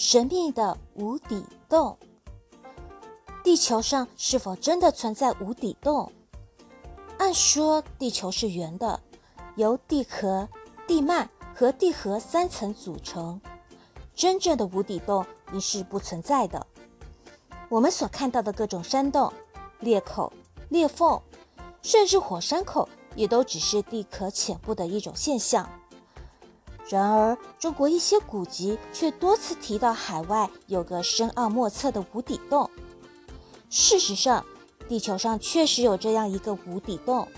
神秘的无底洞。地球上是否真的存在无底洞？按说地球是圆的，由地壳、地幔和地核三层组成，真正的无底洞应是不存在的。我们所看到的各种山洞、裂口、裂缝，甚至火山口，也都只是地壳浅部的一种现象。然而，中国一些古籍却多次提到海外有个深奥莫测的无底洞。事实上，地球上确实有这样一个无底洞，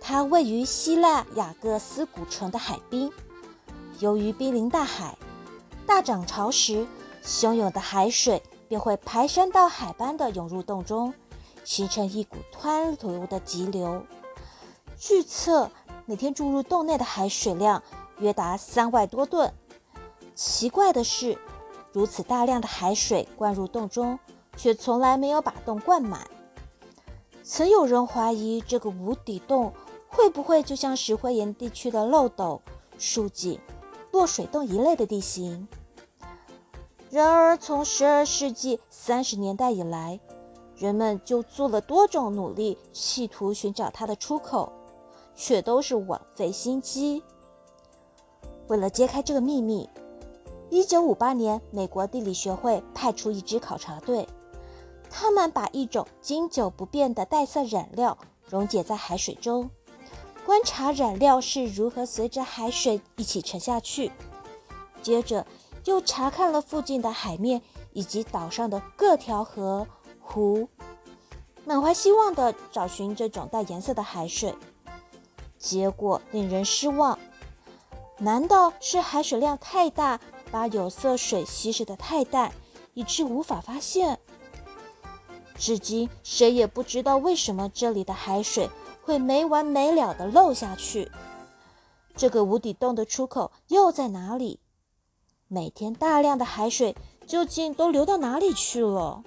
它位于希腊雅各斯古城的海滨。由于濒临大海，大涨潮时，汹涌的海水便会排山倒海般的涌入洞中，形成一股湍流的急流。据测，每天注入洞内的海水量。约达三万多吨。奇怪的是，如此大量的海水灌入洞中，却从来没有把洞灌满。曾有人怀疑这个无底洞会不会就像石灰岩地区的漏斗、竖井、落水洞一类的地形。然而，从十二世纪三十年代以来，人们就做了多种努力，企图寻找它的出口，却都是枉费心机。为了揭开这个秘密，1958年，美国地理学会派出一支考察队，他们把一种经久不变的带色染料溶解在海水中，观察染料是如何随着海水一起沉下去。接着，又查看了附近的海面以及岛上的各条河湖，满怀希望地找寻这种带颜色的海水。结果令人失望。难道是海水量太大，把有色水稀释的太淡，以致无法发现？至今谁也不知道为什么这里的海水会没完没了地漏下去。这个无底洞的出口又在哪里？每天大量的海水究竟都流到哪里去了？